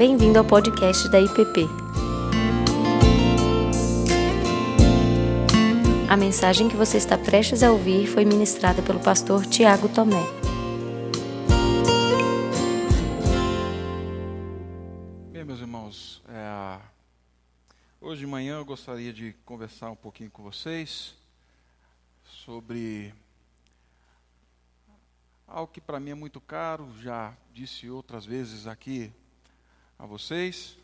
Bem-vindo ao podcast da IPP. A mensagem que você está prestes a ouvir foi ministrada pelo pastor Tiago Tomé. Bem, meus irmãos, é, hoje de manhã eu gostaria de conversar um pouquinho com vocês sobre algo que para mim é muito caro, já disse outras vezes aqui a vocês,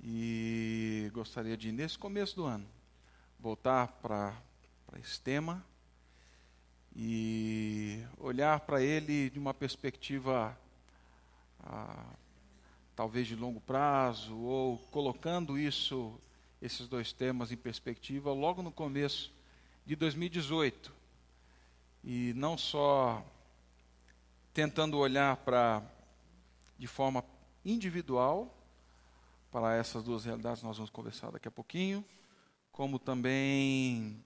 e gostaria de, nesse começo do ano, voltar para esse tema e olhar para ele de uma perspectiva ah, talvez de longo prazo, ou colocando isso, esses dois temas em perspectiva, logo no começo de 2018 e não só tentando olhar para de forma individual para essas duas realidades nós vamos conversar daqui a pouquinho, como também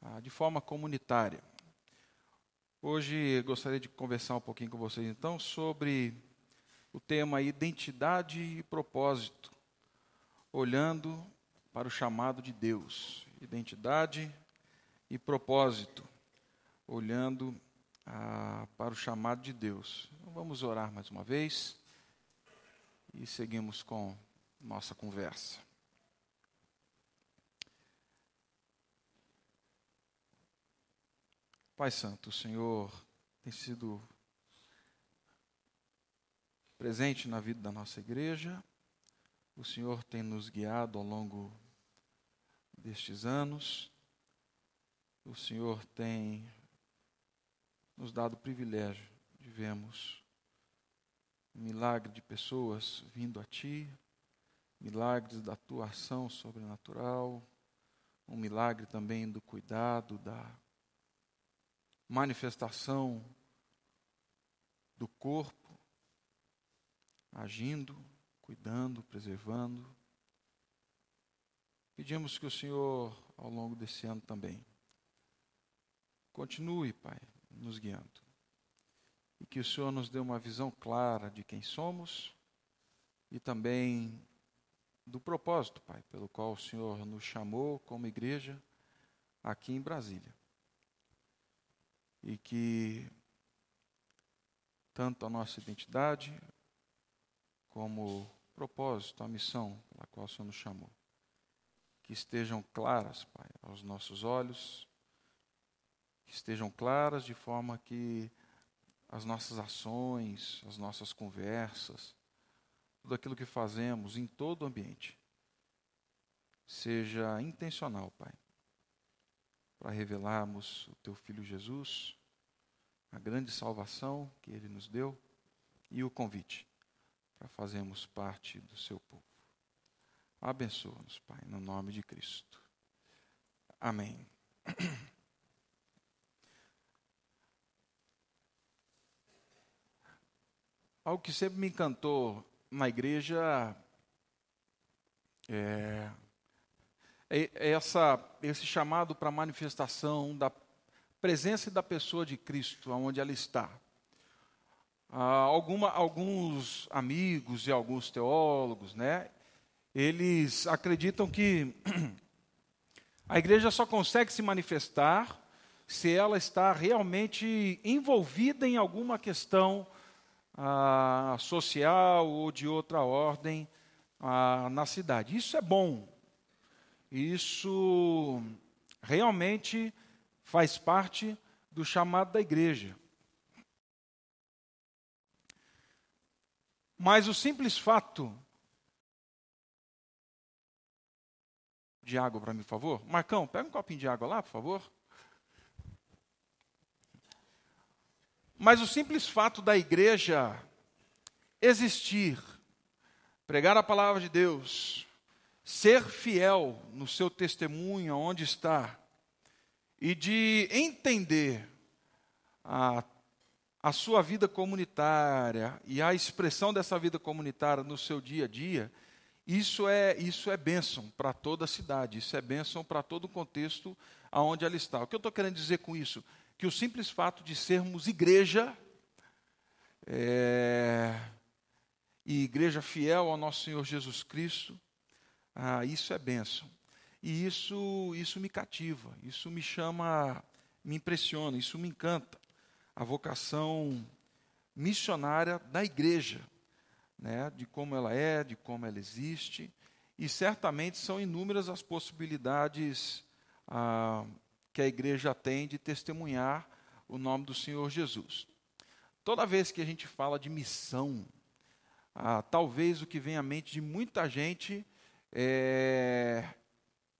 ah, de forma comunitária. Hoje gostaria de conversar um pouquinho com vocês então sobre o tema identidade e propósito, olhando para o chamado de Deus. Identidade e propósito olhando ah, para o chamado de Deus. Então, vamos orar mais uma vez e seguimos com nossa conversa. Pai Santo, o Senhor tem sido presente na vida da nossa igreja, o Senhor tem nos guiado ao longo destes anos, o Senhor tem nos dado o privilégio de vermos milagre de pessoas vindo a Ti, milagres da Tua ação sobrenatural, um milagre também do cuidado, da manifestação do corpo, agindo, cuidando, preservando. Pedimos que o Senhor, ao longo desse ano também, continue, Pai, nos guiando. E que o Senhor nos dê uma visão clara de quem somos e também do propósito, Pai, pelo qual o Senhor nos chamou como igreja aqui em Brasília. E que tanto a nossa identidade como o propósito, a missão pela qual o Senhor nos chamou, que estejam claras, Pai, aos nossos olhos que estejam claras de forma que as nossas ações, as nossas conversas, tudo aquilo que fazemos em todo o ambiente seja intencional, Pai, para revelarmos o Teu Filho Jesus, a grande salvação que Ele nos deu e o convite para fazermos parte do Seu povo. Abençoa-nos, Pai, no nome de Cristo. Amém. Algo que sempre me encantou na igreja é, é, é essa, esse chamado para manifestação da presença da pessoa de Cristo, onde ela está. Ah, alguma, alguns amigos e alguns teólogos, né, eles acreditam que a igreja só consegue se manifestar se ela está realmente envolvida em alguma questão ah, social ou de outra ordem ah, na cidade. Isso é bom. Isso realmente faz parte do chamado da igreja. Mas o simples fato. De água para mim, por favor. Marcão, pega um copinho de água lá, por favor. Mas o simples fato da igreja existir, pregar a palavra de Deus, ser fiel no seu testemunho, onde está, e de entender a, a sua vida comunitária e a expressão dessa vida comunitária no seu dia a dia, isso é, isso é bênção para toda a cidade, isso é bênção para todo o contexto aonde ela está. O que eu estou querendo dizer com isso? Que o simples fato de sermos igreja é, e igreja fiel ao nosso Senhor Jesus Cristo, ah, isso é bênção. E isso, isso me cativa, isso me chama, me impressiona, isso me encanta. A vocação missionária da igreja, né, de como ela é, de como ela existe, e certamente são inúmeras as possibilidades ah, que a igreja tem de testemunhar o nome do Senhor Jesus. Toda vez que a gente fala de missão, ah, talvez o que vem à mente de muita gente é,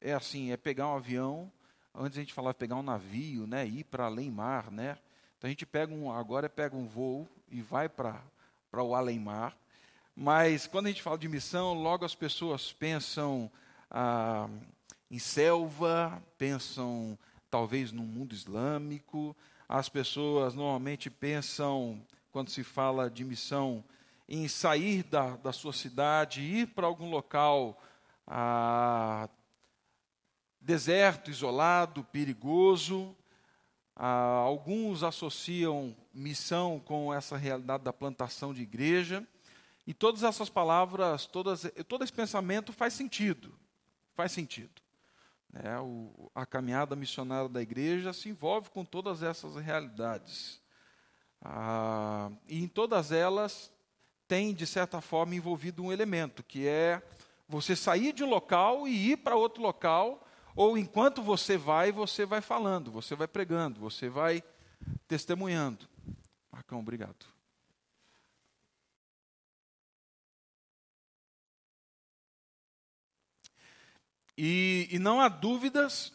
é assim, é pegar um avião, antes a gente falava pegar um navio, né, ir para além mar, né? Então a gente pega um, agora pega um voo e vai para para o além mar. Mas quando a gente fala de missão, logo as pessoas pensam ah, em selva, pensam talvez no mundo islâmico. As pessoas normalmente pensam, quando se fala de missão, em sair da, da sua cidade, ir para algum local ah, deserto, isolado, perigoso. Ah, alguns associam missão com essa realidade da plantação de igreja. E todas essas palavras, todas, todo esse pensamento faz sentido. Faz sentido. É, o, a caminhada missionária da igreja se envolve com todas essas realidades. Ah, e em todas elas tem, de certa forma, envolvido um elemento, que é você sair de um local e ir para outro local, ou enquanto você vai, você vai falando, você vai pregando, você vai testemunhando. Marcão, obrigado. E, e não há dúvidas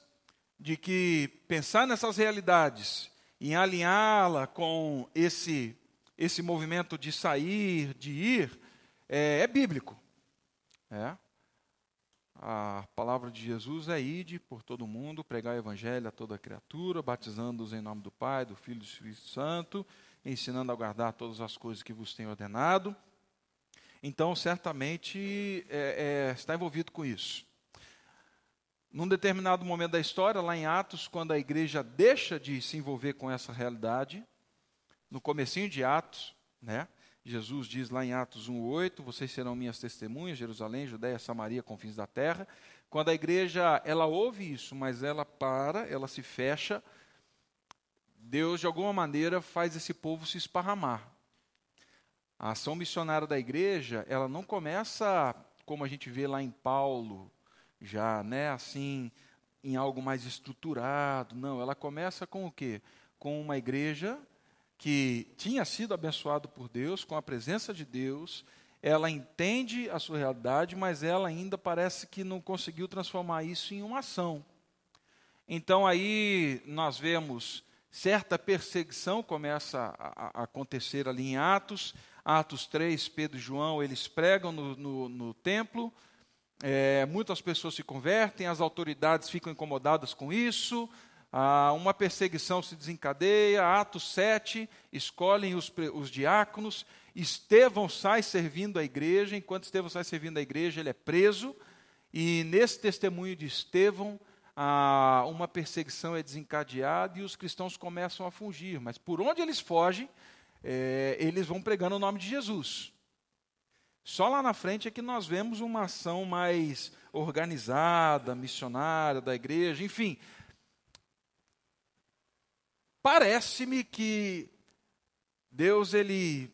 de que pensar nessas realidades, em alinhá-la com esse, esse movimento de sair, de ir, é, é bíblico. É. A palavra de Jesus é ide por todo mundo, pregar o evangelho a toda criatura, batizando-os em nome do Pai, do Filho e do Espírito Santo, ensinando a guardar todas as coisas que vos tenho ordenado. Então, certamente é, é, está envolvido com isso. Num determinado momento da história, lá em Atos, quando a igreja deixa de se envolver com essa realidade, no comecinho de Atos, né? Jesus diz lá em Atos 1:8, vocês serão minhas testemunhas, Jerusalém, Judéia, Samaria, confins da terra. Quando a igreja, ela ouve isso, mas ela para, ela se fecha, Deus de alguma maneira faz esse povo se esparramar. A ação missionária da igreja, ela não começa como a gente vê lá em Paulo, já, né, assim, em algo mais estruturado. Não, ela começa com o quê? Com uma igreja que tinha sido abençoado por Deus, com a presença de Deus, ela entende a sua realidade, mas ela ainda parece que não conseguiu transformar isso em uma ação. Então aí nós vemos certa perseguição começa a, a acontecer ali em Atos, Atos 3, Pedro e João, eles pregam no, no, no templo, é, muitas pessoas se convertem, as autoridades ficam incomodadas com isso, uma perseguição se desencadeia. Atos 7, escolhem os, os diáconos. Estevão sai servindo a igreja, enquanto Estevão sai servindo a igreja, ele é preso. E nesse testemunho de Estevão, uma perseguição é desencadeada e os cristãos começam a fugir. Mas por onde eles fogem, é, eles vão pregando o nome de Jesus. Só lá na frente é que nós vemos uma ação mais organizada, missionária da igreja, enfim. Parece-me que Deus, ele,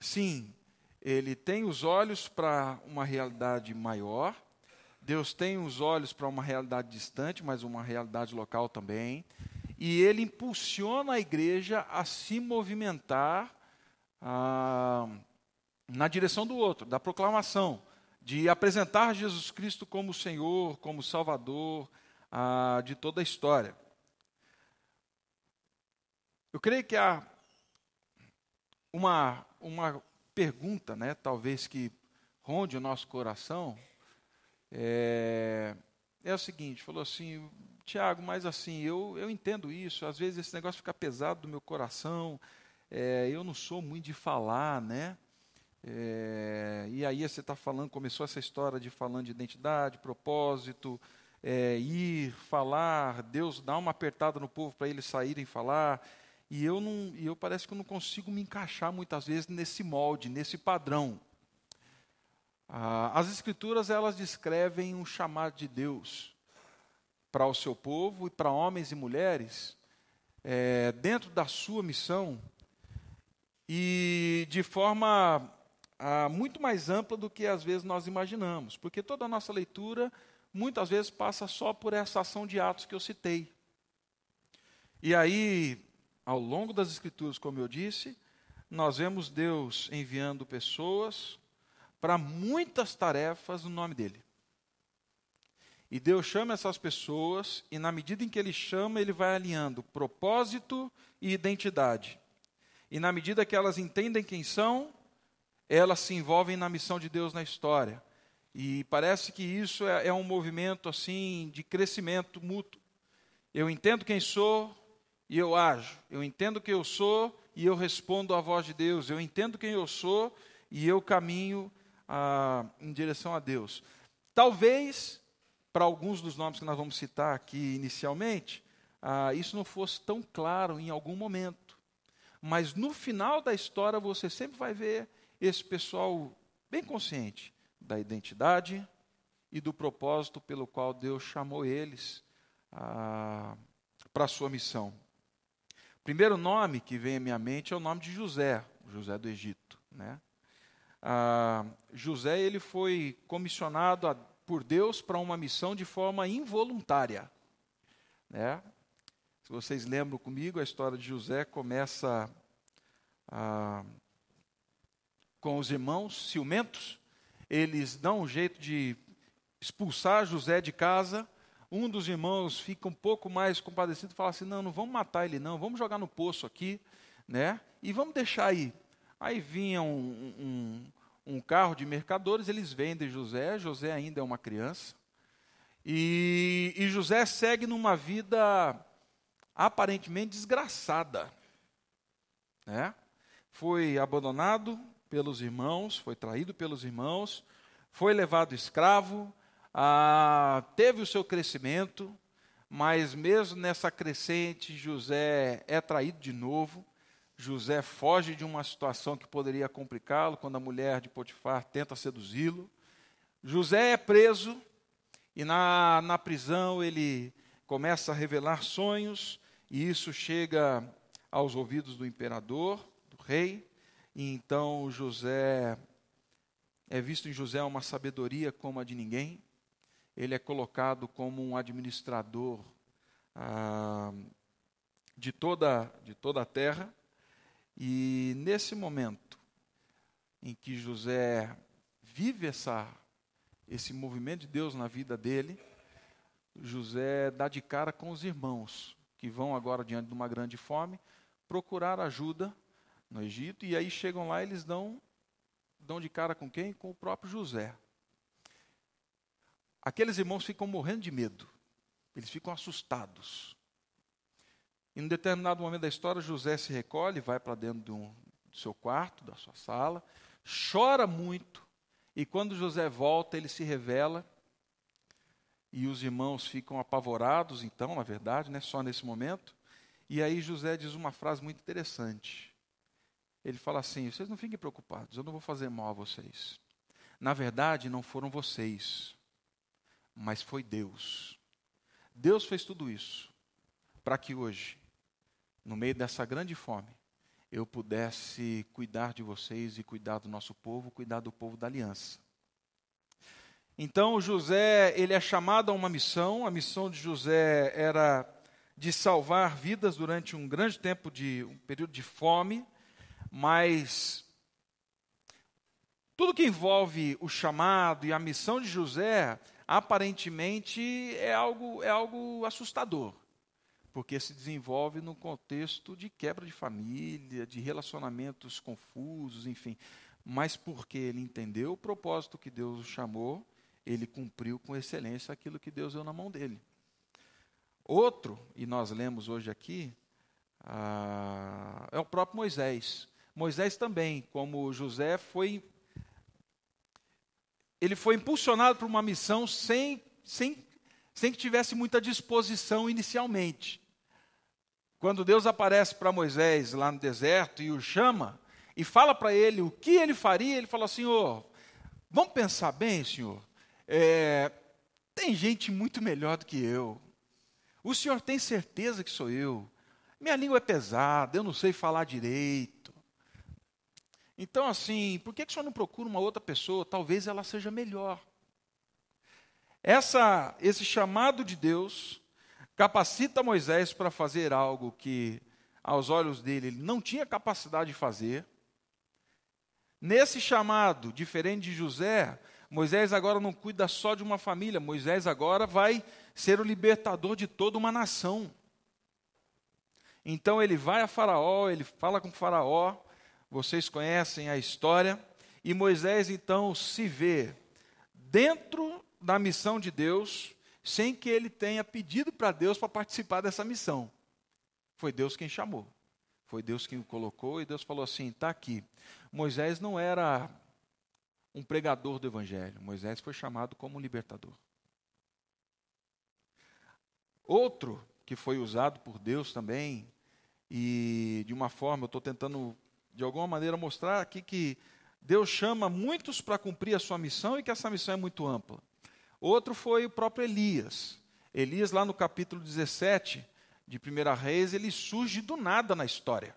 sim, ele tem os olhos para uma realidade maior, Deus tem os olhos para uma realidade distante, mas uma realidade local também, e ele impulsiona a igreja a se movimentar. Ah, na direção do outro, da proclamação, de apresentar Jesus Cristo como Senhor, como Salvador ah, de toda a história. Eu creio que há uma, uma pergunta, né, talvez que ronde o nosso coração, é, é o seguinte: falou assim, Tiago, mas assim, eu, eu entendo isso, às vezes esse negócio fica pesado do meu coração, é, eu não sou muito de falar, né? É, e aí você está falando, começou essa história de falando de identidade, propósito, é, ir, falar, Deus dá uma apertada no povo para eles saírem falar. E eu não, e eu parece que eu não consigo me encaixar muitas vezes nesse molde, nesse padrão. Ah, as Escrituras elas descrevem um chamado de Deus para o seu povo e para homens e mulheres é, dentro da sua missão e de forma ah, muito mais ampla do que às vezes nós imaginamos, porque toda a nossa leitura muitas vezes passa só por essa ação de atos que eu citei. E aí, ao longo das Escrituras, como eu disse, nós vemos Deus enviando pessoas para muitas tarefas no nome dele. E Deus chama essas pessoas, e na medida em que Ele chama, Ele vai alinhando propósito e identidade. E na medida que elas entendem quem são, elas se envolvem na missão de Deus na história. E parece que isso é, é um movimento assim de crescimento mútuo. Eu entendo quem sou e eu ajo. Eu entendo quem eu sou e eu respondo à voz de Deus. Eu entendo quem eu sou e eu caminho ah, em direção a Deus. Talvez, para alguns dos nomes que nós vamos citar aqui inicialmente, ah, isso não fosse tão claro em algum momento. Mas no final da história você sempre vai ver esse pessoal bem consciente da identidade e do propósito pelo qual Deus chamou eles ah, para a sua missão. O primeiro nome que vem à minha mente é o nome de José, José do Egito. Né? Ah, José ele foi comissionado a, por Deus para uma missão de forma involuntária. Né? Se vocês lembram comigo, a história de José começa ah, com os irmãos ciumentos. Eles dão um jeito de expulsar José de casa. Um dos irmãos fica um pouco mais compadecido e fala assim: não, não vamos matar ele, não, vamos jogar no poço aqui, né? E vamos deixar aí. Aí vinha um, um, um carro de mercadores, eles vendem José. José ainda é uma criança. E, e José segue numa vida aparentemente desgraçada. Né? Foi abandonado pelos irmãos, foi traído pelos irmãos, foi levado escravo, ah, teve o seu crescimento, mas mesmo nessa crescente, José é traído de novo. José foge de uma situação que poderia complicá-lo quando a mulher de Potifar tenta seduzi-lo. José é preso e na, na prisão ele começa a revelar sonhos, e isso chega aos ouvidos do imperador, do rei. E então José é visto em José uma sabedoria como a de ninguém. Ele é colocado como um administrador ah, de toda de toda a terra. E nesse momento em que José vive essa esse movimento de Deus na vida dele, José dá de cara com os irmãos que vão agora diante de uma grande fome procurar ajuda no Egito, e aí chegam lá eles dão, dão de cara com quem? Com o próprio José. Aqueles irmãos ficam morrendo de medo, eles ficam assustados. Em um determinado momento da história, José se recolhe, vai para dentro do, do seu quarto, da sua sala, chora muito, e quando José volta, ele se revela, e os irmãos ficam apavorados, então, na verdade, né, só nesse momento. E aí José diz uma frase muito interessante ele fala assim: vocês não fiquem preocupados, eu não vou fazer mal a vocês. Na verdade, não foram vocês, mas foi Deus. Deus fez tudo isso para que hoje, no meio dessa grande fome, eu pudesse cuidar de vocês e cuidar do nosso povo, cuidar do povo da aliança. Então José, ele é chamado a uma missão, a missão de José era de salvar vidas durante um grande tempo de um período de fome mas tudo que envolve o chamado e a missão de José, aparentemente é algo, é algo assustador, porque se desenvolve num contexto de quebra de família, de relacionamentos confusos, enfim. Mas porque ele entendeu o propósito que Deus o chamou, ele cumpriu com excelência aquilo que Deus deu na mão dele. Outro, e nós lemos hoje aqui, ah, é o próprio Moisés. Moisés também, como José, foi ele foi impulsionado para uma missão sem, sem, sem que tivesse muita disposição inicialmente. Quando Deus aparece para Moisés lá no deserto e o chama, e fala para ele o que ele faria, ele fala oh, Vamos pensar bem, senhor? É, tem gente muito melhor do que eu. O senhor tem certeza que sou eu? Minha língua é pesada, eu não sei falar direito. Então, assim, por que, que o senhor não procura uma outra pessoa? Talvez ela seja melhor. Essa, esse chamado de Deus capacita Moisés para fazer algo que, aos olhos dele, ele não tinha capacidade de fazer. Nesse chamado, diferente de José, Moisés agora não cuida só de uma família, Moisés agora vai ser o libertador de toda uma nação. Então ele vai a Faraó, ele fala com Faraó, vocês conhecem a história, e Moisés então se vê dentro da missão de Deus, sem que ele tenha pedido para Deus para participar dessa missão. Foi Deus quem chamou. Foi Deus quem o colocou e Deus falou assim: está aqui. Moisés não era um pregador do evangelho. Moisés foi chamado como libertador. Outro que foi usado por Deus também, e de uma forma, eu estou tentando de alguma maneira mostrar aqui que Deus chama muitos para cumprir a sua missão e que essa missão é muito ampla. Outro foi o próprio Elias. Elias, lá no capítulo 17 de 1 Reis, ele surge do nada na história.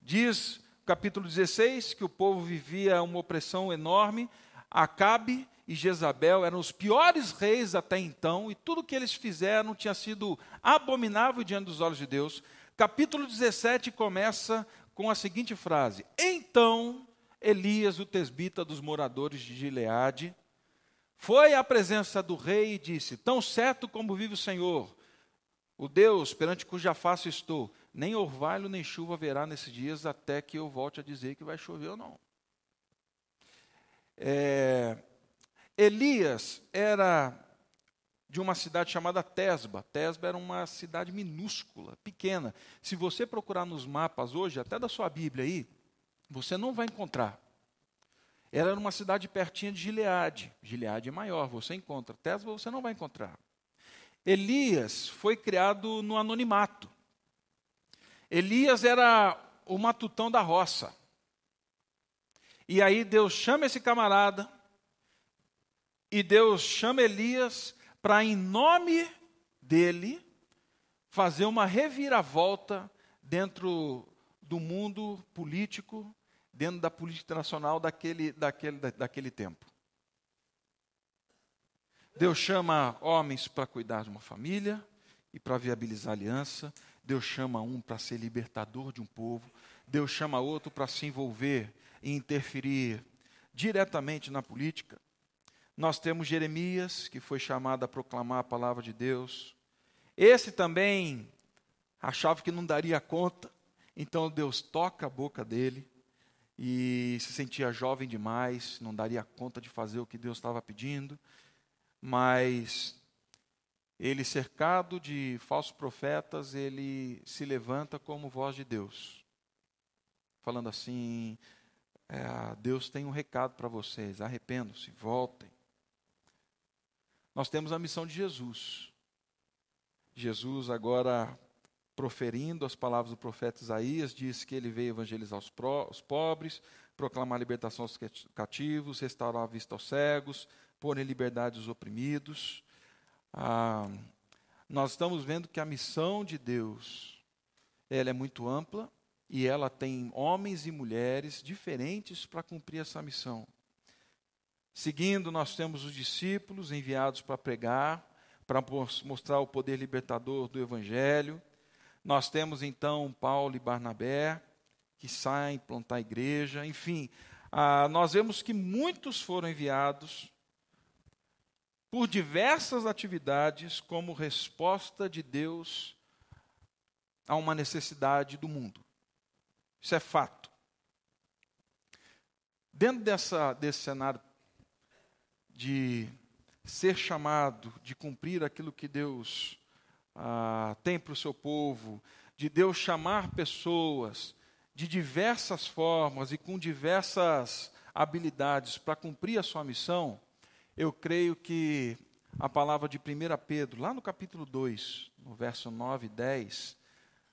Diz capítulo 16 que o povo vivia uma opressão enorme. Acabe e Jezabel eram os piores reis até então, e tudo que eles fizeram tinha sido abominável diante dos olhos de Deus. Capítulo 17 começa com a seguinte frase: Então Elias, o tesbita dos moradores de Gileade, foi à presença do rei e disse: Tão certo como vive o Senhor, o Deus perante cuja face estou, nem orvalho nem chuva haverá nesses dias até que eu volte a dizer que vai chover ou não. É, Elias era de uma cidade chamada Tesba. Tesba era uma cidade minúscula, pequena. Se você procurar nos mapas hoje, até da sua Bíblia aí, você não vai encontrar. Era uma cidade pertinha de Gileade. Gileade é maior, você encontra. Tesba você não vai encontrar. Elias foi criado no anonimato. Elias era o matutão da roça. E aí Deus chama esse camarada, e Deus chama Elias para, em nome dele, fazer uma reviravolta dentro do mundo político dentro da política nacional daquele, daquele, daquele tempo. Deus chama homens para cuidar de uma família e para viabilizar aliança. Deus chama um para ser libertador de um povo. Deus chama outro para se envolver e interferir diretamente na política. Nós temos Jeremias, que foi chamado a proclamar a palavra de Deus. Esse também achava que não daria conta, então Deus toca a boca dele e se sentia jovem demais, não daria conta de fazer o que Deus estava pedindo, mas ele, cercado de falsos profetas, ele se levanta como voz de Deus, falando assim: é, Deus tem um recado para vocês, arrependam-se, voltem. Nós temos a missão de Jesus. Jesus agora proferindo as palavras do profeta Isaías, diz que ele veio evangelizar os, pró, os pobres, proclamar a libertação aos cativos, restaurar a vista aos cegos, pôr em liberdade os oprimidos. Ah, nós estamos vendo que a missão de Deus ela é muito ampla e ela tem homens e mulheres diferentes para cumprir essa missão. Seguindo, nós temos os discípulos enviados para pregar, para mostrar o poder libertador do Evangelho. Nós temos então Paulo e Barnabé, que saem plantar a igreja, enfim, ah, nós vemos que muitos foram enviados por diversas atividades como resposta de Deus a uma necessidade do mundo. Isso é fato. Dentro dessa, desse cenário de ser chamado, de cumprir aquilo que Deus ah, tem para o seu povo, de Deus chamar pessoas de diversas formas e com diversas habilidades para cumprir a sua missão, eu creio que a palavra de 1 Pedro, lá no capítulo 2, no verso 9 e 10,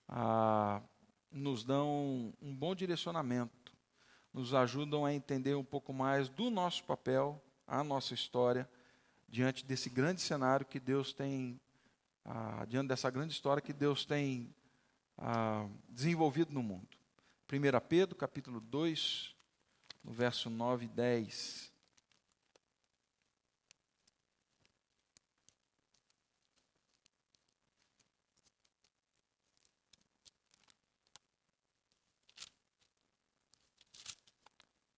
ah, nos dão um bom direcionamento. nos ajudam a entender um pouco mais do nosso papel, a nossa história, diante desse grande cenário que Deus tem, ah, diante dessa grande história que Deus tem ah, desenvolvido no mundo. 1 Pedro, capítulo 2, no verso 9 e 10.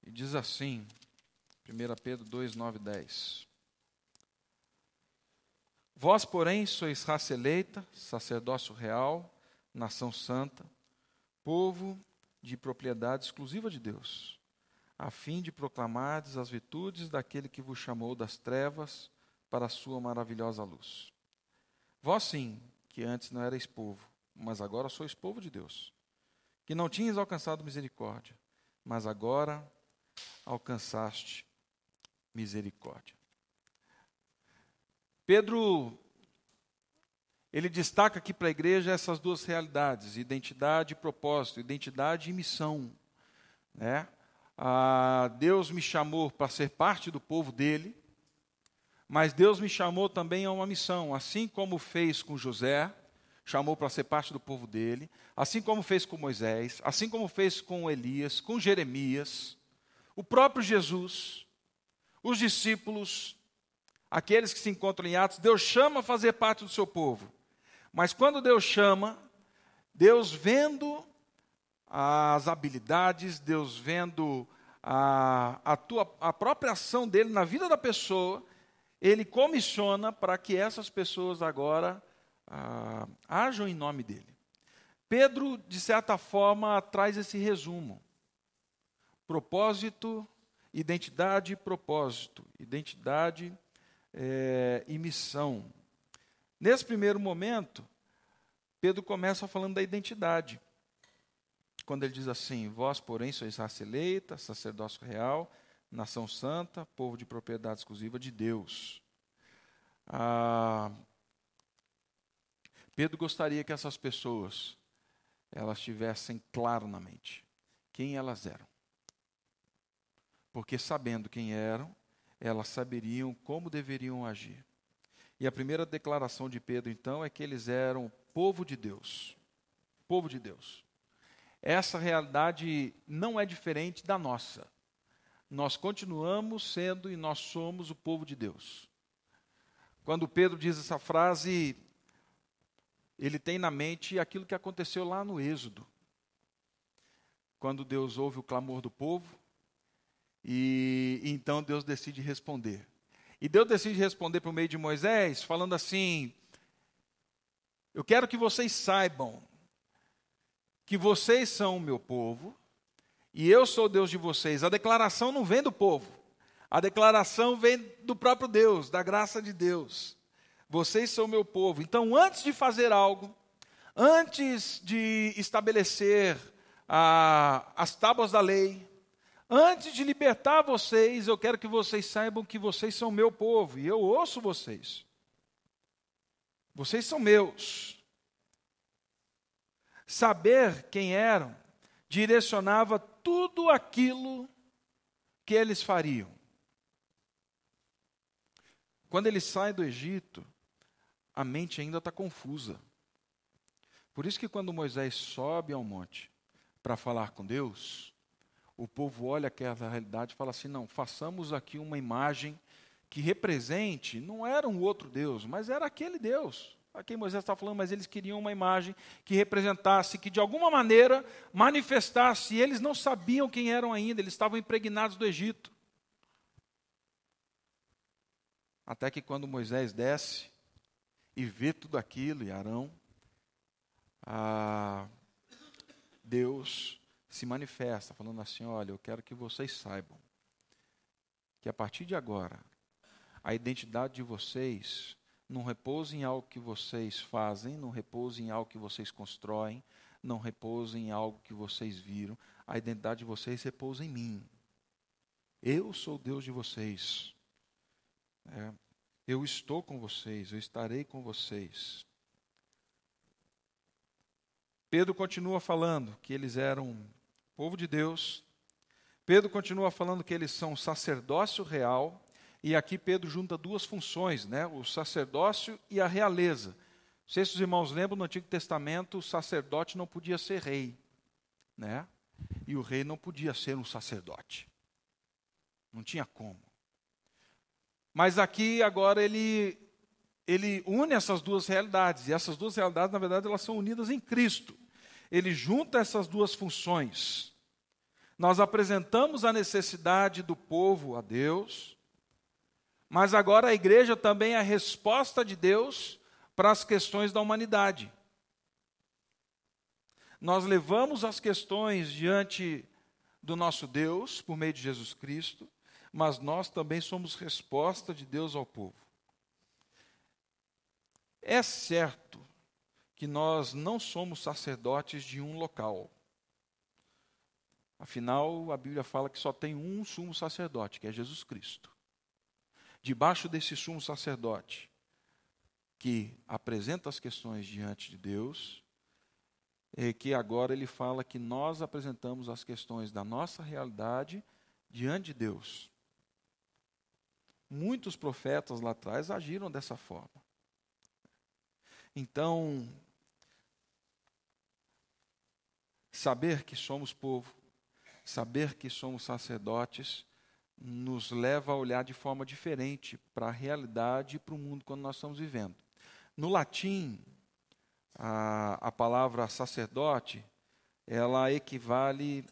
E diz assim, 1 Pedro 2, 9 e 10. Vós, porém, sois raça eleita, sacerdócio real, nação santa, povo de propriedade exclusiva de Deus, a fim de proclamardes as virtudes daquele que vos chamou das trevas para a sua maravilhosa luz. Vós sim, que antes não erais povo, mas agora sois povo de Deus, que não tinhas alcançado misericórdia, mas agora alcançaste misericórdia. Pedro ele destaca aqui para a igreja essas duas realidades: identidade e propósito, identidade e missão. Né? Ah, Deus me chamou para ser parte do povo dele, mas Deus me chamou também a uma missão, assim como fez com José, chamou para ser parte do povo dele, assim como fez com Moisés, assim como fez com Elias, com Jeremias, o próprio Jesus, os discípulos, aqueles que se encontram em Atos, Deus chama a fazer parte do seu povo. Mas quando Deus chama, Deus vendo as habilidades, Deus vendo a, a, tua, a própria ação dele na vida da pessoa, ele comissiona para que essas pessoas agora ah, em nome dele. Pedro, de certa forma, traz esse resumo: propósito, identidade e propósito, identidade é, e missão. Nesse primeiro momento, Pedro começa falando da identidade. Quando ele diz assim: Vós, porém, sois raça eleita, sacerdócio real, nação santa, povo de propriedade exclusiva de Deus. Ah, Pedro gostaria que essas pessoas elas tivessem claro na mente quem elas eram. Porque sabendo quem eram, elas saberiam como deveriam agir. E a primeira declaração de Pedro, então, é que eles eram povo de Deus. Povo de Deus. Essa realidade não é diferente da nossa. Nós continuamos sendo e nós somos o povo de Deus. Quando Pedro diz essa frase, ele tem na mente aquilo que aconteceu lá no Êxodo. Quando Deus ouve o clamor do povo, e então Deus decide responder. E Deus decide responder por meio de Moisés, falando assim: Eu quero que vocês saibam que vocês são o meu povo e eu sou Deus de vocês. A declaração não vem do povo, a declaração vem do próprio Deus, da graça de Deus. Vocês são meu povo. Então, antes de fazer algo, antes de estabelecer ah, as tábuas da lei, Antes de libertar vocês, eu quero que vocês saibam que vocês são meu povo e eu ouço vocês. Vocês são meus. Saber quem eram direcionava tudo aquilo que eles fariam. Quando eles saem do Egito, a mente ainda está confusa. Por isso que quando Moisés sobe ao monte para falar com Deus, o povo olha aquela realidade e fala assim: não, façamos aqui uma imagem que represente, não era um outro Deus, mas era aquele Deus a quem Moisés está falando, mas eles queriam uma imagem que representasse, que de alguma maneira manifestasse, e eles não sabiam quem eram ainda, eles estavam impregnados do Egito. Até que quando Moisés desce e vê tudo aquilo, e Arão, ah, Deus se manifesta, falando assim: olha, eu quero que vocês saibam que a partir de agora, a identidade de vocês não repousa em algo que vocês fazem, não repousa em algo que vocês constroem, não repousa em algo que vocês viram, a identidade de vocês repousa em mim. Eu sou Deus de vocês. É, eu estou com vocês, eu estarei com vocês. Pedro continua falando que eles eram povo de Deus, Pedro continua falando que eles são sacerdócio real, e aqui Pedro junta duas funções, né? o sacerdócio e a realeza. Não sei se os irmãos lembram, no Antigo Testamento, o sacerdote não podia ser rei, né? e o rei não podia ser um sacerdote. Não tinha como. Mas aqui agora ele ele une essas duas realidades, e essas duas realidades, na verdade, elas são unidas em Cristo. Ele junta essas duas funções. Nós apresentamos a necessidade do povo a Deus, mas agora a igreja também é a resposta de Deus para as questões da humanidade. Nós levamos as questões diante do nosso Deus por meio de Jesus Cristo, mas nós também somos resposta de Deus ao povo. É certo que nós não somos sacerdotes de um local. Afinal, a Bíblia fala que só tem um sumo sacerdote, que é Jesus Cristo. Debaixo desse sumo sacerdote, que apresenta as questões diante de Deus, é que agora ele fala que nós apresentamos as questões da nossa realidade diante de Deus. Muitos profetas lá atrás agiram dessa forma. Então, saber que somos povo, saber que somos sacerdotes, nos leva a olhar de forma diferente para a realidade e para o mundo quando nós estamos vivendo. No latim, a, a palavra sacerdote, ela equivale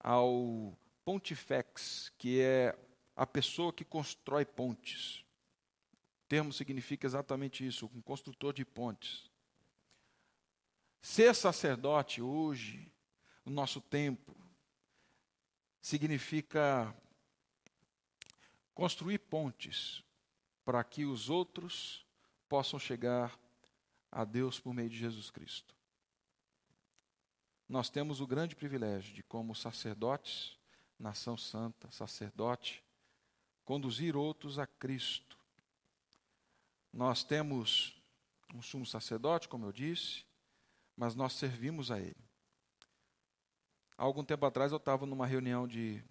ao pontifex, que é a pessoa que constrói pontes termo significa exatamente isso, um construtor de pontes. Ser sacerdote hoje, no nosso tempo, significa construir pontes para que os outros possam chegar a Deus por meio de Jesus Cristo. Nós temos o grande privilégio de, como sacerdotes, nação santa, sacerdote, conduzir outros a Cristo nós temos um sumo sacerdote, como eu disse, mas nós servimos a ele. Há algum tempo atrás eu estava numa reunião de,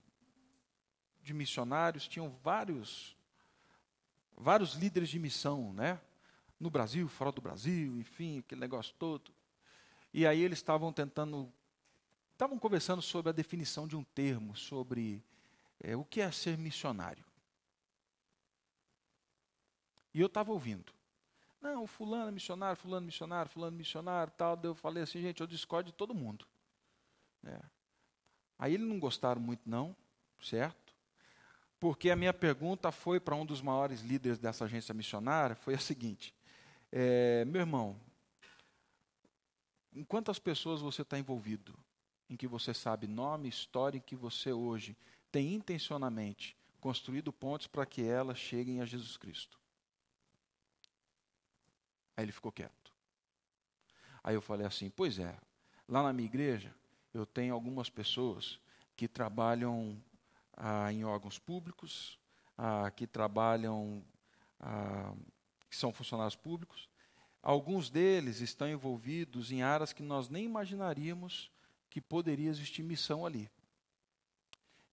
de missionários, tinham vários, vários líderes de missão, né? No Brasil, fora do Brasil, enfim, aquele negócio todo. E aí eles estavam tentando, estavam conversando sobre a definição de um termo, sobre é, o que é ser missionário. E eu estava ouvindo. Não, fulano é missionário, fulano é missionário, fulano é missionário, tal. Eu falei assim, gente, eu discordo de todo mundo. É. Aí eles não gostaram muito não, certo? Porque a minha pergunta foi para um dos maiores líderes dessa agência missionária, foi a seguinte, é, meu irmão, em quantas pessoas você está envolvido? Em que você sabe nome, história, em que você hoje tem intencionalmente construído pontes para que elas cheguem a Jesus Cristo? Aí ele ficou quieto. Aí eu falei assim: Pois é, lá na minha igreja eu tenho algumas pessoas que trabalham ah, em órgãos públicos, ah, que trabalham, ah, que são funcionários públicos. Alguns deles estão envolvidos em áreas que nós nem imaginaríamos que poderia existir missão ali.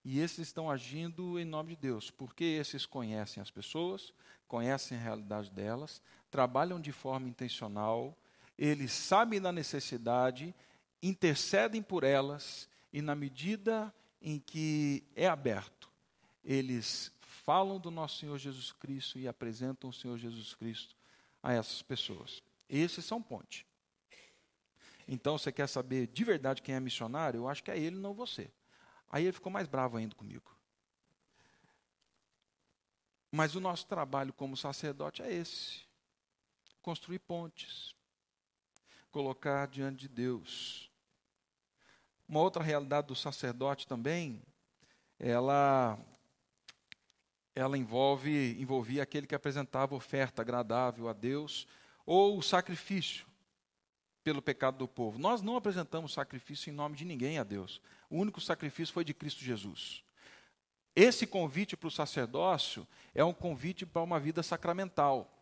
E esses estão agindo em nome de Deus, porque esses conhecem as pessoas, conhecem a realidade delas, trabalham de forma intencional, eles sabem da necessidade, intercedem por elas, e na medida em que é aberto, eles falam do nosso Senhor Jesus Cristo e apresentam o Senhor Jesus Cristo a essas pessoas. Esses são ponte. Então, você quer saber de verdade quem é missionário? Eu acho que é ele, não você. Aí ele ficou mais bravo ainda comigo. Mas o nosso trabalho como sacerdote é esse: construir pontes, colocar diante de Deus. Uma outra realidade do sacerdote também, ela ela envolve envolvia aquele que apresentava oferta agradável a Deus ou o sacrifício pelo pecado do povo. Nós não apresentamos sacrifício em nome de ninguém a Deus. O único sacrifício foi de Cristo Jesus. Esse convite para o sacerdócio é um convite para uma vida sacramental.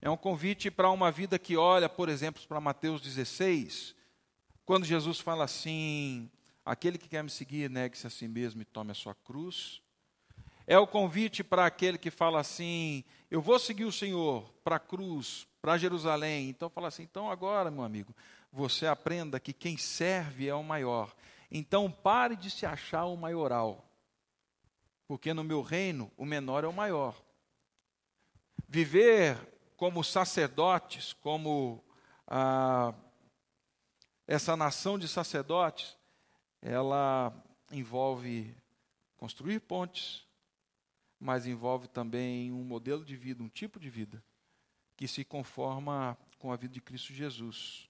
É um convite para uma vida que olha, por exemplo, para Mateus 16, quando Jesus fala assim: aquele que quer me seguir, negue-se a si mesmo e tome a sua cruz. É o convite para aquele que fala assim: eu vou seguir o Senhor para a cruz, para Jerusalém. Então fala assim: então agora, meu amigo, você aprenda que quem serve é o maior. Então pare de se achar o maioral, porque no meu reino o menor é o maior. Viver como sacerdotes, como ah, essa nação de sacerdotes, ela envolve construir pontes, mas envolve também um modelo de vida, um tipo de vida que se conforma com a vida de Cristo Jesus.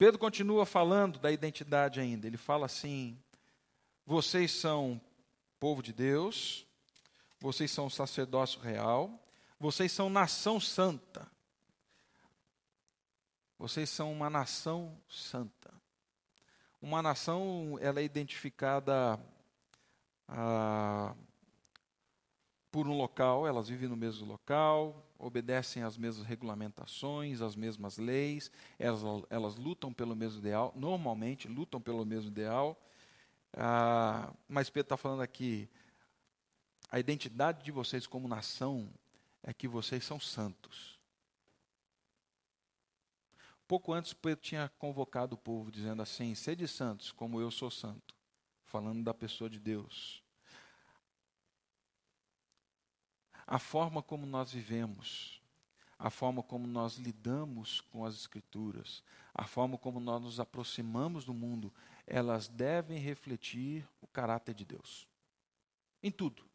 Pedro continua falando da identidade ainda. Ele fala assim: vocês são povo de Deus, vocês são sacerdócio real, vocês são nação santa. Vocês são uma nação santa. Uma nação, ela é identificada ah, por um local, elas vivem no mesmo local, obedecem às mesmas regulamentações, às mesmas leis, elas, elas lutam pelo mesmo ideal, normalmente lutam pelo mesmo ideal. Ah, mas Pedro está falando aqui, a identidade de vocês como nação é que vocês são santos. Pouco antes, Pedro tinha convocado o povo, dizendo assim: sede santos, como eu sou santo, falando da pessoa de Deus. A forma como nós vivemos, a forma como nós lidamos com as Escrituras, a forma como nós nos aproximamos do mundo, elas devem refletir o caráter de Deus. Em tudo.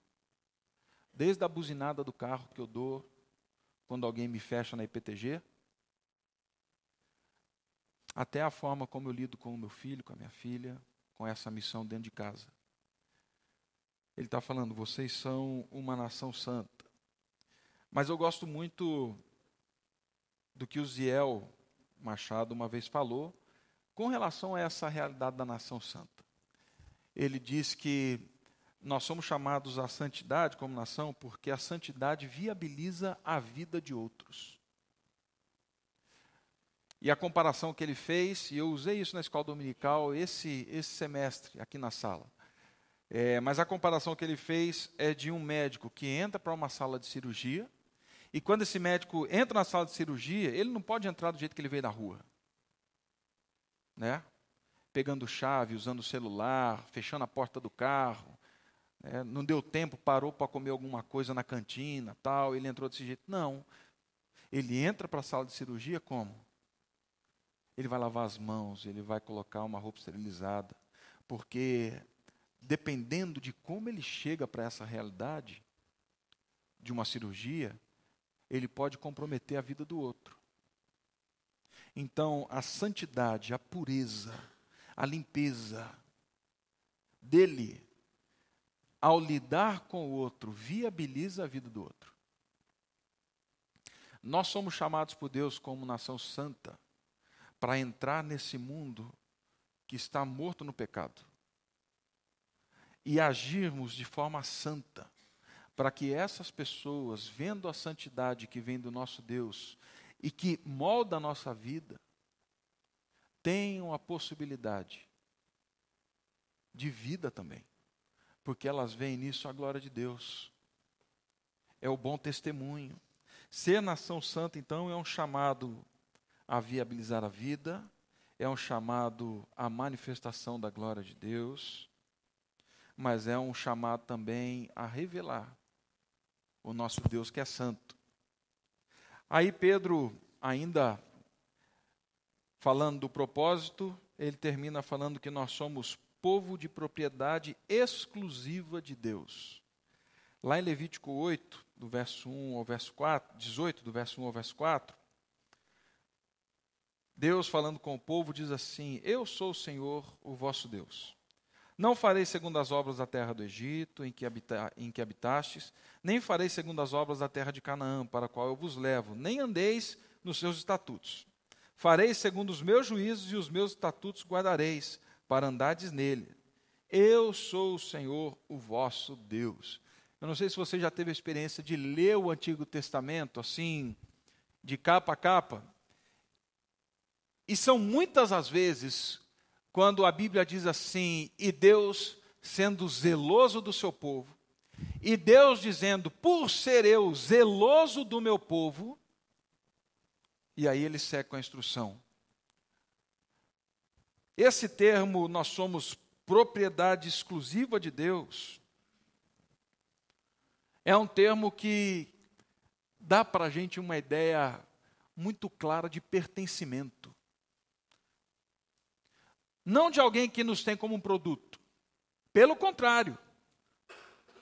Desde a buzinada do carro que eu dou quando alguém me fecha na IPTG, até a forma como eu lido com o meu filho, com a minha filha, com essa missão dentro de casa. Ele está falando, vocês são uma nação santa. Mas eu gosto muito do que o Ziel Machado uma vez falou com relação a essa realidade da nação santa. Ele diz que nós somos chamados à santidade como nação porque a santidade viabiliza a vida de outros. E a comparação que ele fez, e eu usei isso na escola dominical esse, esse semestre aqui na sala. É, mas a comparação que ele fez é de um médico que entra para uma sala de cirurgia, e quando esse médico entra na sala de cirurgia, ele não pode entrar do jeito que ele veio da rua. Né? Pegando chave, usando o celular, fechando a porta do carro, é, não deu tempo, parou para comer alguma coisa na cantina, tal, ele entrou desse jeito. Não. Ele entra para a sala de cirurgia como? Ele vai lavar as mãos, ele vai colocar uma roupa esterilizada, porque dependendo de como ele chega para essa realidade de uma cirurgia, ele pode comprometer a vida do outro. Então, a santidade, a pureza, a limpeza dele ao lidar com o outro, viabiliza a vida do outro. Nós somos chamados por Deus como nação santa para entrar nesse mundo que está morto no pecado e agirmos de forma santa, para que essas pessoas, vendo a santidade que vem do nosso Deus e que molda a nossa vida, tenham a possibilidade de vida também porque elas veem nisso a glória de Deus. É o bom testemunho. Ser nação santa, então, é um chamado a viabilizar a vida, é um chamado à manifestação da glória de Deus, mas é um chamado também a revelar o nosso Deus que é santo. Aí Pedro, ainda falando do propósito, ele termina falando que nós somos povo de propriedade exclusiva de Deus. Lá em Levítico 8, do verso 1 ao verso 4, 18, do verso 1 ao verso 4, Deus falando com o povo diz assim: Eu sou o Senhor, o vosso Deus. Não farei segundo as obras da terra do Egito, em que, habita, em que habitastes, nem farei segundo as obras da terra de Canaã, para a qual eu vos levo, nem andeis nos seus estatutos. Farei segundo os meus juízos e os meus estatutos guardareis, para andardes nele. Eu sou o Senhor, o vosso Deus. Eu não sei se você já teve a experiência de ler o Antigo Testamento assim, de capa a capa. E são muitas as vezes quando a Bíblia diz assim: e Deus sendo zeloso do seu povo, e Deus dizendo, por ser eu zeloso do meu povo, e aí ele segue com a instrução. Esse termo, nós somos propriedade exclusiva de Deus, é um termo que dá para a gente uma ideia muito clara de pertencimento. Não de alguém que nos tem como um produto. Pelo contrário.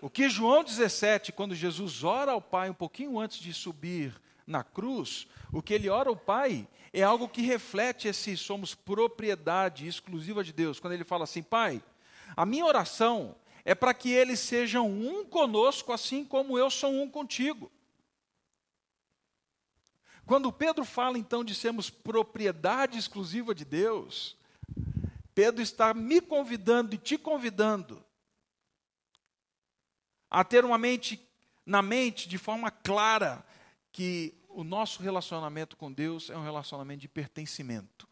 O que João 17, quando Jesus ora ao Pai um pouquinho antes de subir na cruz, o que ele ora ao Pai é algo que reflete esse somos propriedade exclusiva de Deus. Quando ele fala assim, Pai, a minha oração é para que eles sejam um conosco, assim como eu sou um contigo. Quando Pedro fala então de sermos propriedade exclusiva de Deus, Pedro está me convidando e te convidando a ter uma mente na mente de forma clara que o nosso relacionamento com Deus é um relacionamento de pertencimento.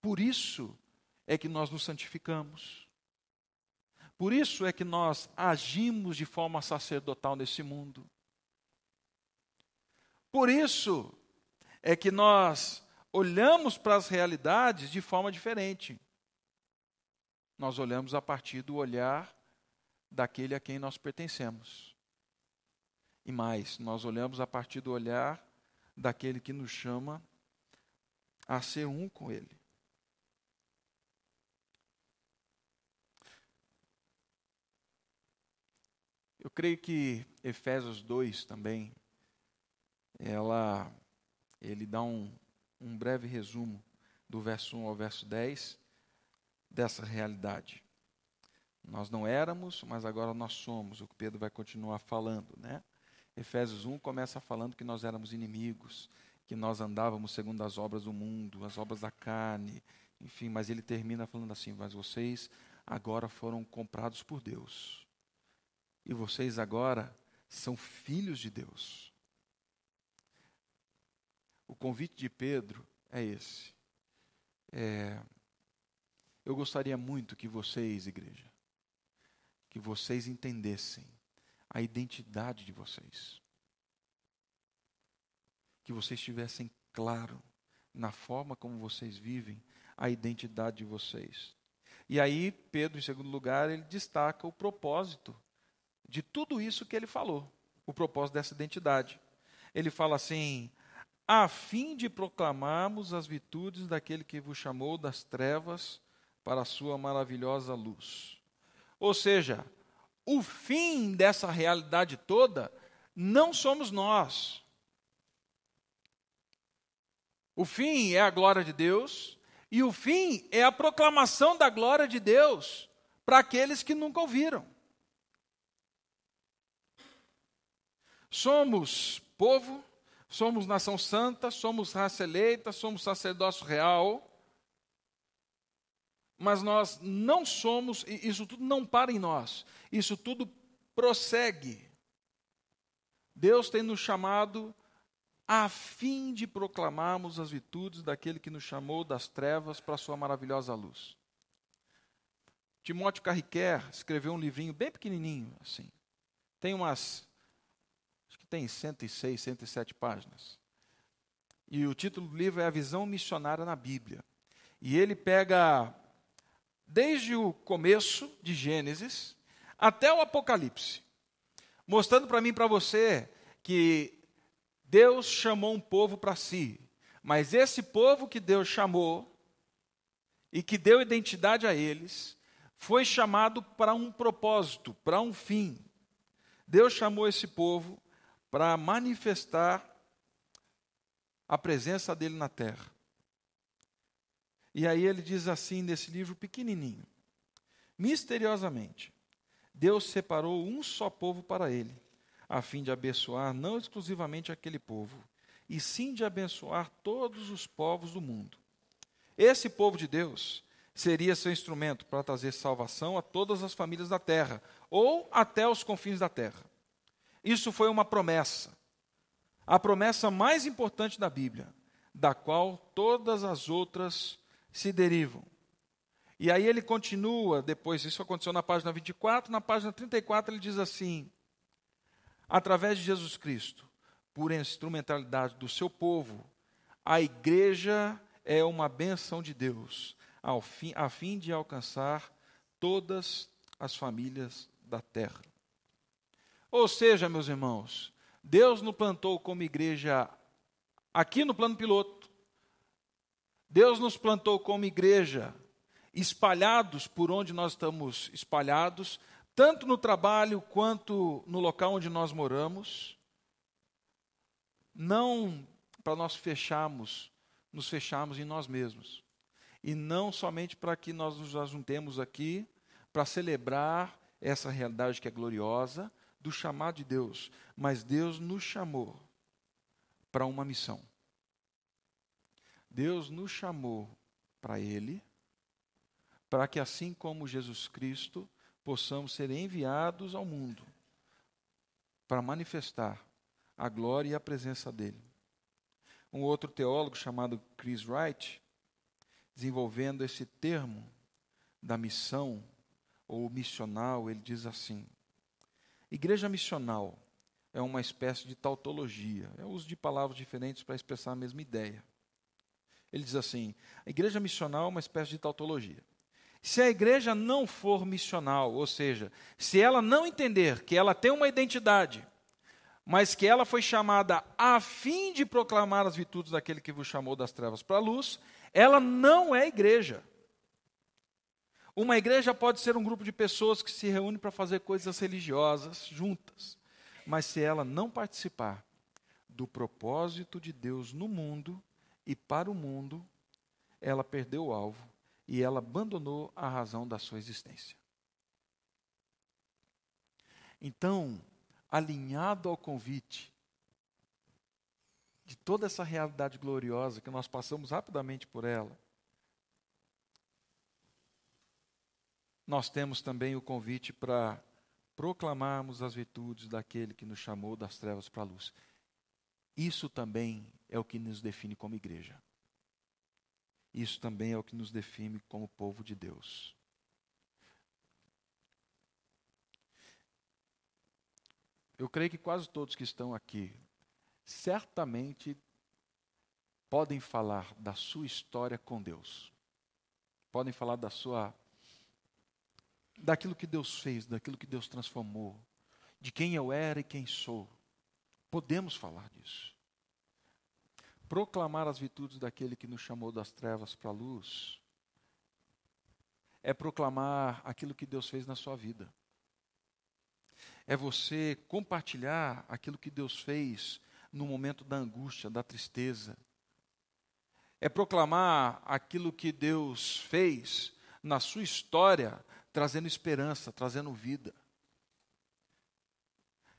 Por isso é que nós nos santificamos. Por isso é que nós agimos de forma sacerdotal nesse mundo. Por isso é que nós olhamos para as realidades de forma diferente. Nós olhamos a partir do olhar daquele a quem nós pertencemos. E mais, nós olhamos a partir do olhar daquele que nos chama a ser um com Ele. Eu creio que Efésios 2 também, ela, ele dá um, um breve resumo do verso 1 ao verso 10 dessa realidade. Nós não éramos, mas agora nós somos, o que Pedro vai continuar falando, né? Efésios 1 começa falando que nós éramos inimigos, que nós andávamos segundo as obras do mundo, as obras da carne, enfim, mas ele termina falando assim: Mas vocês agora foram comprados por Deus, e vocês agora são filhos de Deus. O convite de Pedro é esse. É, eu gostaria muito que vocês, igreja, que vocês entendessem a identidade de vocês. Que vocês tivessem claro, na forma como vocês vivem, a identidade de vocês. E aí, Pedro, em segundo lugar, ele destaca o propósito de tudo isso que ele falou, o propósito dessa identidade. Ele fala assim: a fim de proclamarmos as virtudes daquele que vos chamou das trevas para a sua maravilhosa luz. Ou seja, o fim dessa realidade toda não somos nós. O fim é a glória de Deus, e o fim é a proclamação da glória de Deus para aqueles que nunca ouviram. Somos povo somos nação santa, somos raça eleita, somos sacerdócio real. Mas nós não somos, isso tudo não para em nós, isso tudo prossegue. Deus tem nos chamado a fim de proclamarmos as virtudes daquele que nos chamou das trevas para a sua maravilhosa luz. Timóteo Carriquer escreveu um livrinho bem pequenininho, assim. Tem umas tem 106, 107 páginas. E o título do livro é A Visão Missionária na Bíblia. E ele pega desde o começo de Gênesis até o Apocalipse, mostrando para mim e para você que Deus chamou um povo para si, mas esse povo que Deus chamou e que deu identidade a eles, foi chamado para um propósito, para um fim. Deus chamou esse povo para manifestar a presença dele na terra. E aí ele diz assim nesse livro pequenininho: Misteriosamente, Deus separou um só povo para ele, a fim de abençoar não exclusivamente aquele povo, e sim de abençoar todos os povos do mundo. Esse povo de Deus seria seu instrumento para trazer salvação a todas as famílias da terra, ou até os confins da terra. Isso foi uma promessa. A promessa mais importante da Bíblia. da qual todas as outras se derivam. E aí ele continua, depois, isso aconteceu na página 24, na página 34 ele diz assim: através de Jesus Cristo, por instrumentalidade do seu povo, a igreja é uma benção de Deus, ao fim, a fim de alcançar todas as famílias da terra. Ou seja, meus irmãos, Deus nos plantou como igreja aqui no plano piloto. Deus nos plantou como igreja espalhados por onde nós estamos espalhados, tanto no trabalho quanto no local onde nós moramos. Não para nós fecharmos, nos fecharmos em nós mesmos. E não somente para que nós nos ajuntemos aqui para celebrar essa realidade que é gloriosa do chamado de Deus, mas Deus nos chamou para uma missão. Deus nos chamou para Ele, para que assim como Jesus Cristo, possamos ser enviados ao mundo para manifestar a glória e a presença dEle. Um outro teólogo chamado Chris Wright, desenvolvendo esse termo da missão ou missional, ele diz assim: Igreja missional é uma espécie de tautologia, é o uso de palavras diferentes para expressar a mesma ideia. Ele diz assim: a igreja missional é uma espécie de tautologia. Se a igreja não for missional, ou seja, se ela não entender que ela tem uma identidade, mas que ela foi chamada a fim de proclamar as virtudes daquele que vos chamou das trevas para a luz, ela não é igreja. Uma igreja pode ser um grupo de pessoas que se reúne para fazer coisas religiosas juntas, mas se ela não participar do propósito de Deus no mundo e para o mundo, ela perdeu o alvo e ela abandonou a razão da sua existência. Então, alinhado ao convite de toda essa realidade gloriosa que nós passamos rapidamente por ela, nós temos também o convite para proclamarmos as virtudes daquele que nos chamou das trevas para a luz. Isso também é o que nos define como igreja. Isso também é o que nos define como povo de Deus. Eu creio que quase todos que estão aqui certamente podem falar da sua história com Deus. Podem falar da sua daquilo que Deus fez, daquilo que Deus transformou, de quem eu era e quem sou. Podemos falar disso. Proclamar as virtudes daquele que nos chamou das trevas para a luz é proclamar aquilo que Deus fez na sua vida. É você compartilhar aquilo que Deus fez no momento da angústia, da tristeza. É proclamar aquilo que Deus fez na sua história trazendo esperança, trazendo vida.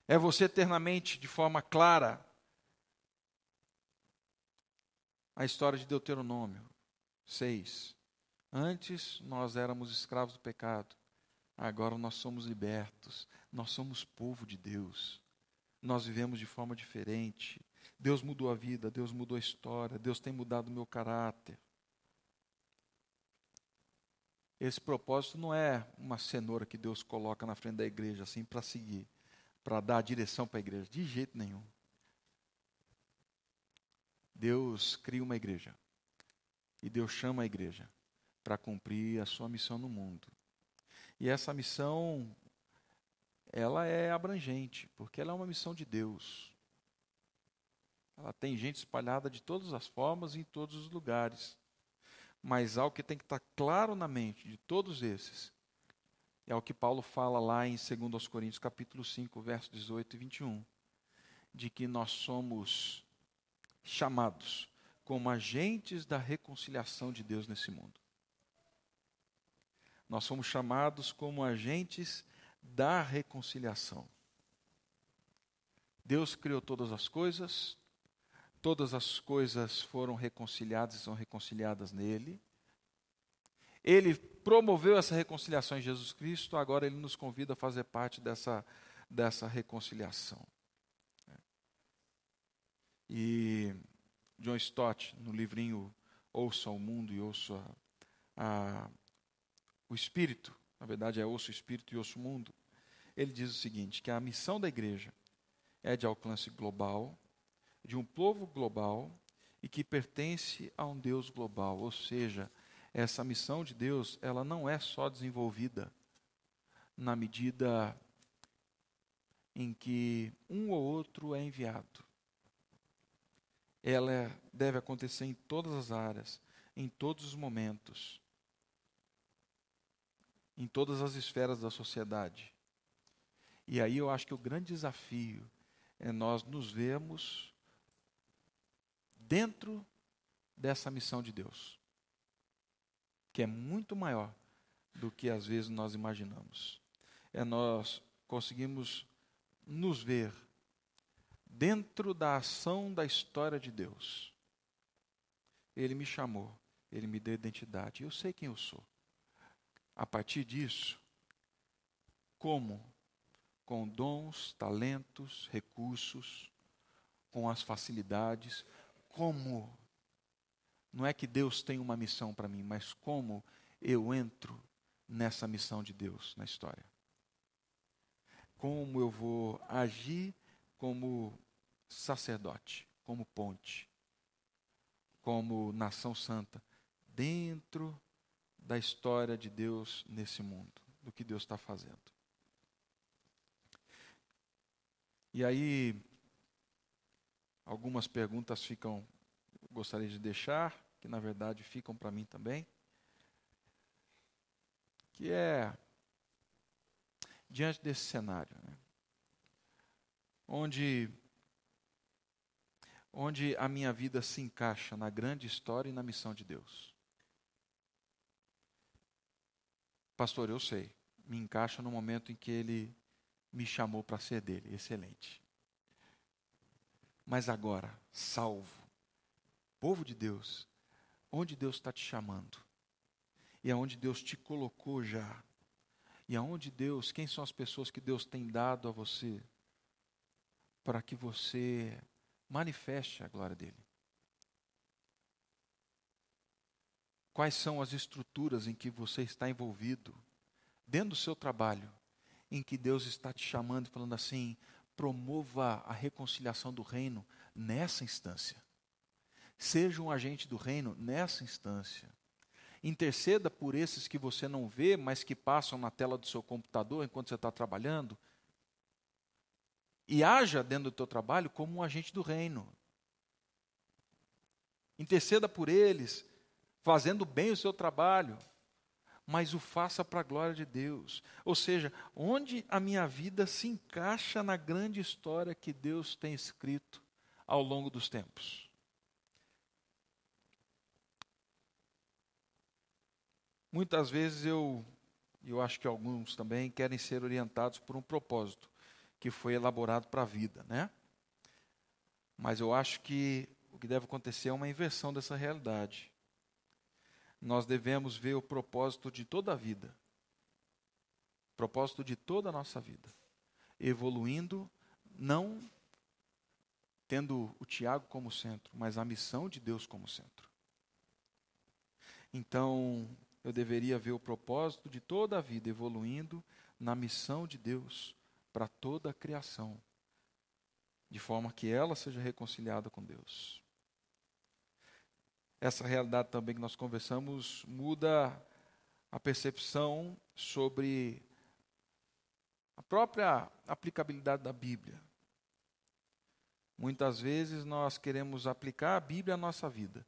É você eternamente, de forma clara, a história de Deuteronômio 6. Antes nós éramos escravos do pecado, agora nós somos libertos, nós somos povo de Deus, nós vivemos de forma diferente. Deus mudou a vida, Deus mudou a história, Deus tem mudado o meu caráter. Esse propósito não é uma cenoura que Deus coloca na frente da igreja assim para seguir, para dar a direção para a igreja, de jeito nenhum. Deus cria uma igreja e Deus chama a igreja para cumprir a sua missão no mundo. E essa missão ela é abrangente, porque ela é uma missão de Deus. Ela tem gente espalhada de todas as formas e em todos os lugares. Mas algo que tem que estar claro na mente de todos esses é o que Paulo fala lá em 2 Coríntios capítulo 5, versos 18 e 21, de que nós somos chamados como agentes da reconciliação de Deus nesse mundo. Nós somos chamados como agentes da reconciliação. Deus criou todas as coisas, Todas as coisas foram reconciliadas e são reconciliadas nele. Ele promoveu essa reconciliação em Jesus Cristo, agora ele nos convida a fazer parte dessa, dessa reconciliação. E John Stott, no livrinho Ouça o Mundo e Ouça a, o Espírito, na verdade é Ouça o Espírito e Ouça o Mundo, ele diz o seguinte: que a missão da igreja é de alcance global, de um povo global e que pertence a um Deus global. Ou seja, essa missão de Deus, ela não é só desenvolvida na medida em que um ou outro é enviado. Ela deve acontecer em todas as áreas, em todos os momentos, em todas as esferas da sociedade. E aí eu acho que o grande desafio é nós nos vermos dentro dessa missão de Deus, que é muito maior do que às vezes nós imaginamos. É nós conseguimos nos ver dentro da ação da história de Deus. Ele me chamou, ele me deu identidade, eu sei quem eu sou. A partir disso, como com dons, talentos, recursos, com as facilidades. Como? Não é que Deus tem uma missão para mim, mas como eu entro nessa missão de Deus na história. Como eu vou agir como sacerdote, como ponte, como nação santa, dentro da história de Deus nesse mundo, do que Deus está fazendo. E aí, algumas perguntas ficam, gostaria de deixar, que na verdade ficam para mim também. Que é, diante desse cenário, né, onde, onde a minha vida se encaixa na grande história e na missão de Deus. Pastor, eu sei, me encaixa no momento em que ele me chamou para ser dele. Excelente. Mas agora, salvo, povo de Deus, onde Deus está te chamando? E aonde Deus te colocou já? E aonde Deus, quem são as pessoas que Deus tem dado a você para que você manifeste a glória dele? Quais são as estruturas em que você está envolvido dentro do seu trabalho? em que Deus está te chamando e falando assim: promova a reconciliação do reino nessa instância. Seja um agente do reino nessa instância. Interceda por esses que você não vê, mas que passam na tela do seu computador enquanto você está trabalhando. E haja dentro do teu trabalho como um agente do reino. Interceda por eles, fazendo bem o seu trabalho mas o faça para a glória de Deus. Ou seja, onde a minha vida se encaixa na grande história que Deus tem escrito ao longo dos tempos. Muitas vezes eu, e eu acho que alguns também, querem ser orientados por um propósito que foi elaborado para a vida, né? Mas eu acho que o que deve acontecer é uma inversão dessa realidade nós devemos ver o propósito de toda a vida. Propósito de toda a nossa vida. Evoluindo, não tendo o Tiago como centro, mas a missão de Deus como centro. Então, eu deveria ver o propósito de toda a vida evoluindo na missão de Deus para toda a criação, de forma que ela seja reconciliada com Deus essa realidade também que nós conversamos muda a percepção sobre a própria aplicabilidade da Bíblia. Muitas vezes nós queremos aplicar a Bíblia à nossa vida,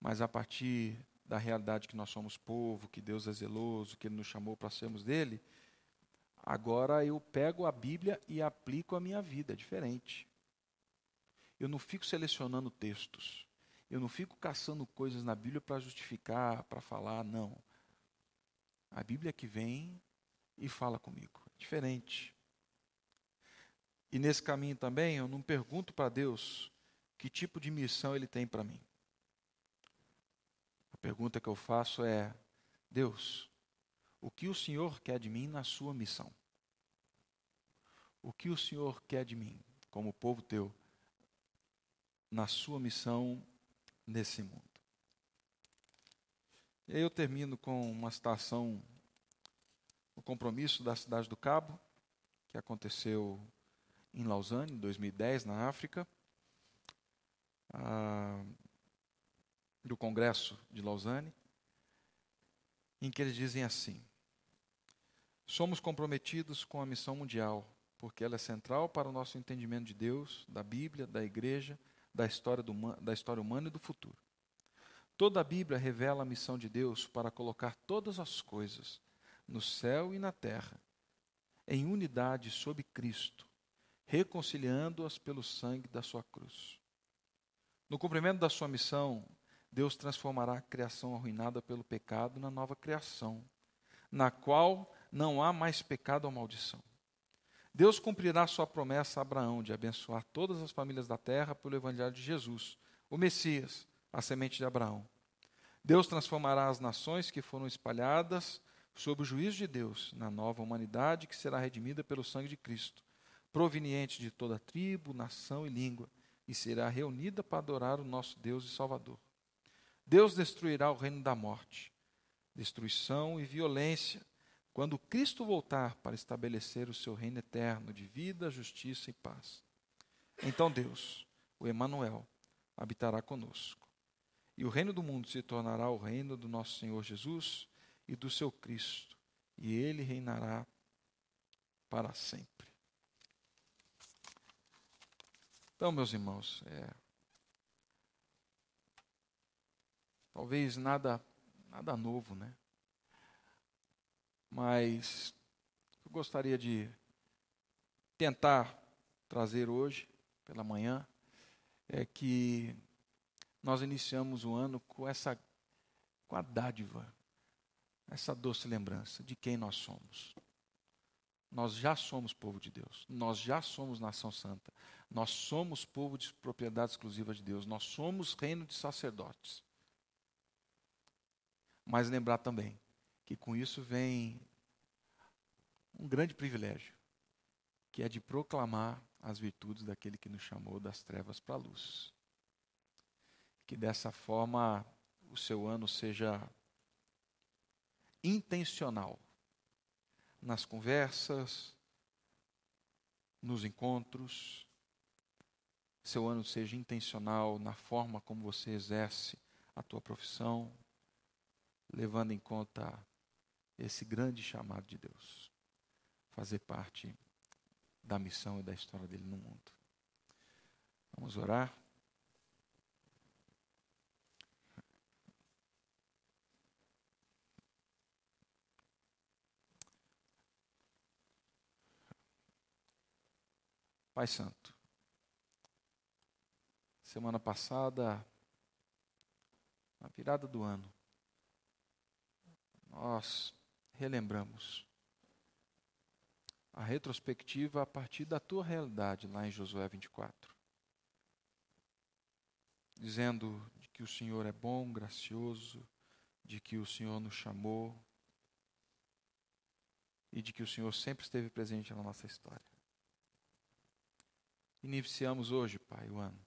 mas a partir da realidade que nós somos povo, que Deus é zeloso, que Ele nos chamou para sermos dele, agora eu pego a Bíblia e aplico à minha vida, é diferente. Eu não fico selecionando textos. Eu não fico caçando coisas na Bíblia para justificar, para falar, não. A Bíblia que vem e fala comigo. É diferente. E nesse caminho também, eu não pergunto para Deus que tipo de missão Ele tem para mim. A pergunta que eu faço é: Deus, o que o Senhor quer de mim na sua missão? O que o Senhor quer de mim, como povo teu, na sua missão nesse mundo. E aí eu termino com uma citação, o compromisso da cidade do Cabo, que aconteceu em Lausanne, em 2010, na África, do Congresso de Lausanne, em que eles dizem assim: Somos comprometidos com a missão mundial, porque ela é central para o nosso entendimento de Deus, da Bíblia, da Igreja, da história, do, da história humana e do futuro. Toda a Bíblia revela a missão de Deus para colocar todas as coisas, no céu e na terra, em unidade sob Cristo, reconciliando-as pelo sangue da sua cruz. No cumprimento da sua missão, Deus transformará a criação arruinada pelo pecado na nova criação, na qual não há mais pecado ou maldição. Deus cumprirá sua promessa a Abraão de abençoar todas as famílias da terra pelo evangelho de Jesus, o Messias, a semente de Abraão. Deus transformará as nações que foram espalhadas sob o juízo de Deus na nova humanidade que será redimida pelo sangue de Cristo, proveniente de toda tribo, nação e língua, e será reunida para adorar o nosso Deus e Salvador. Deus destruirá o reino da morte, destruição e violência, quando Cristo voltar para estabelecer o seu reino eterno de vida, justiça e paz. Então Deus, o Emanuel, habitará conosco. E o reino do mundo se tornará o reino do nosso Senhor Jesus e do seu Cristo, e ele reinará para sempre. Então, meus irmãos, é, Talvez nada, nada novo, né? Mas eu gostaria de tentar trazer hoje, pela manhã, é que nós iniciamos o ano com essa com a dádiva, essa doce lembrança de quem nós somos. Nós já somos povo de Deus, nós já somos nação santa, nós somos povo de propriedade exclusiva de Deus, nós somos reino de sacerdotes. Mas lembrar também que com isso vem um grande privilégio, que é de proclamar as virtudes daquele que nos chamou das trevas para a luz. Que dessa forma o seu ano seja intencional nas conversas, nos encontros, seu ano seja intencional na forma como você exerce a tua profissão, levando em conta esse grande chamado de Deus, fazer parte da missão e da história dele no mundo. Vamos orar? Pai Santo, semana passada, na virada do ano, nós relembramos a retrospectiva a partir da tua realidade lá em Josué 24. Dizendo de que o Senhor é bom, gracioso, de que o Senhor nos chamou e de que o Senhor sempre esteve presente na nossa história. Iniciamos hoje, Pai, o ano,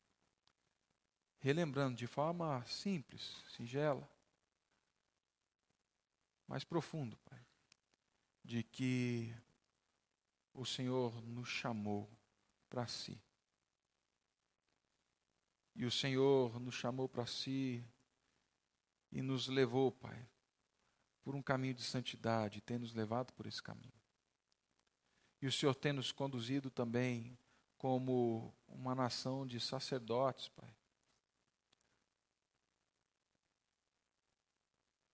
relembrando de forma simples, singela, mais profundo, Pai, de que o Senhor nos chamou para si. E o Senhor nos chamou para si e nos levou, Pai, por um caminho de santidade, tem nos levado por esse caminho. E o Senhor tem nos conduzido também como uma nação de sacerdotes, Pai.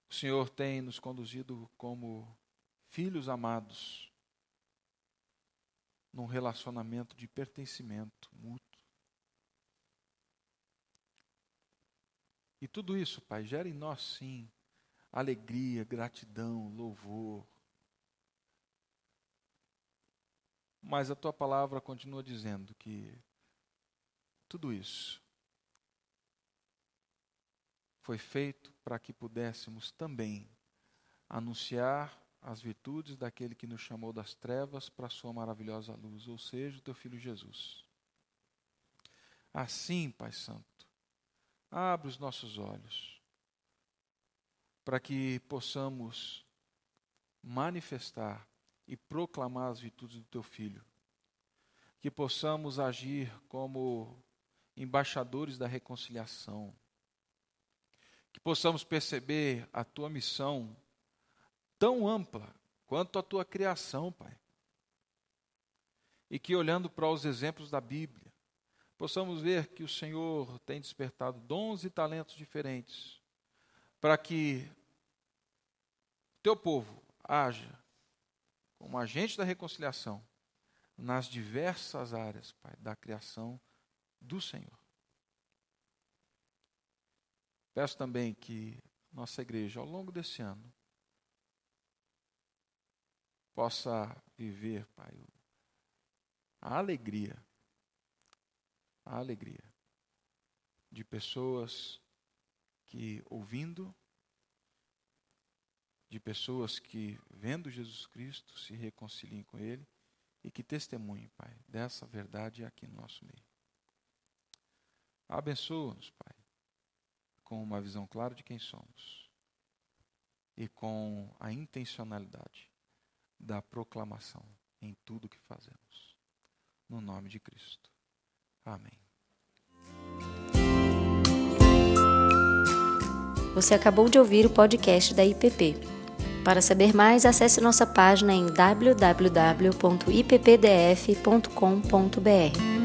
O Senhor tem nos conduzido como filhos amados num relacionamento de pertencimento mútuo. E tudo isso, Pai, gera em nós sim alegria, gratidão, louvor. Mas a tua palavra continua dizendo que tudo isso foi feito para que pudéssemos também anunciar as virtudes daquele que nos chamou das trevas para a sua maravilhosa luz, ou seja, o teu filho Jesus. Assim, Pai Santo, abre os nossos olhos para que possamos manifestar e proclamar as virtudes do teu filho. Que possamos agir como embaixadores da reconciliação. Que possamos perceber a tua missão tão ampla quanto a tua criação, Pai. E que olhando para os exemplos da Bíblia, possamos ver que o Senhor tem despertado dons e talentos diferentes para que teu povo haja como agente da reconciliação nas diversas áreas, Pai, da criação do Senhor. Peço também que nossa igreja, ao longo desse ano, possa viver, Pai, a alegria, a alegria de pessoas que, ouvindo, de pessoas que, vendo Jesus Cristo, se reconciliem com Ele e que testemunhem, Pai, dessa verdade aqui no nosso meio. Abençoa-nos, Pai, com uma visão clara de quem somos e com a intencionalidade da proclamação em tudo que fazemos. No nome de Cristo. Amém. Você acabou de ouvir o podcast da IPP. Para saber mais, acesse nossa página em www.ippdf.com.br.